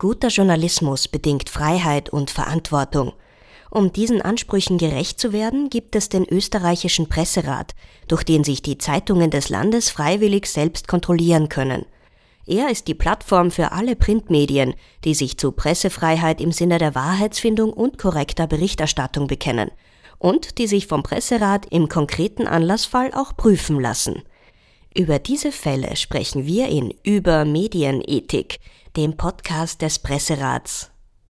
Guter Journalismus bedingt Freiheit und Verantwortung. Um diesen Ansprüchen gerecht zu werden, gibt es den österreichischen Presserat, durch den sich die Zeitungen des Landes freiwillig selbst kontrollieren können. Er ist die Plattform für alle Printmedien, die sich zu Pressefreiheit im Sinne der Wahrheitsfindung und korrekter Berichterstattung bekennen und die sich vom Presserat im konkreten Anlassfall auch prüfen lassen. Über diese Fälle sprechen wir in Über Medienethik, dem Podcast des Presserats.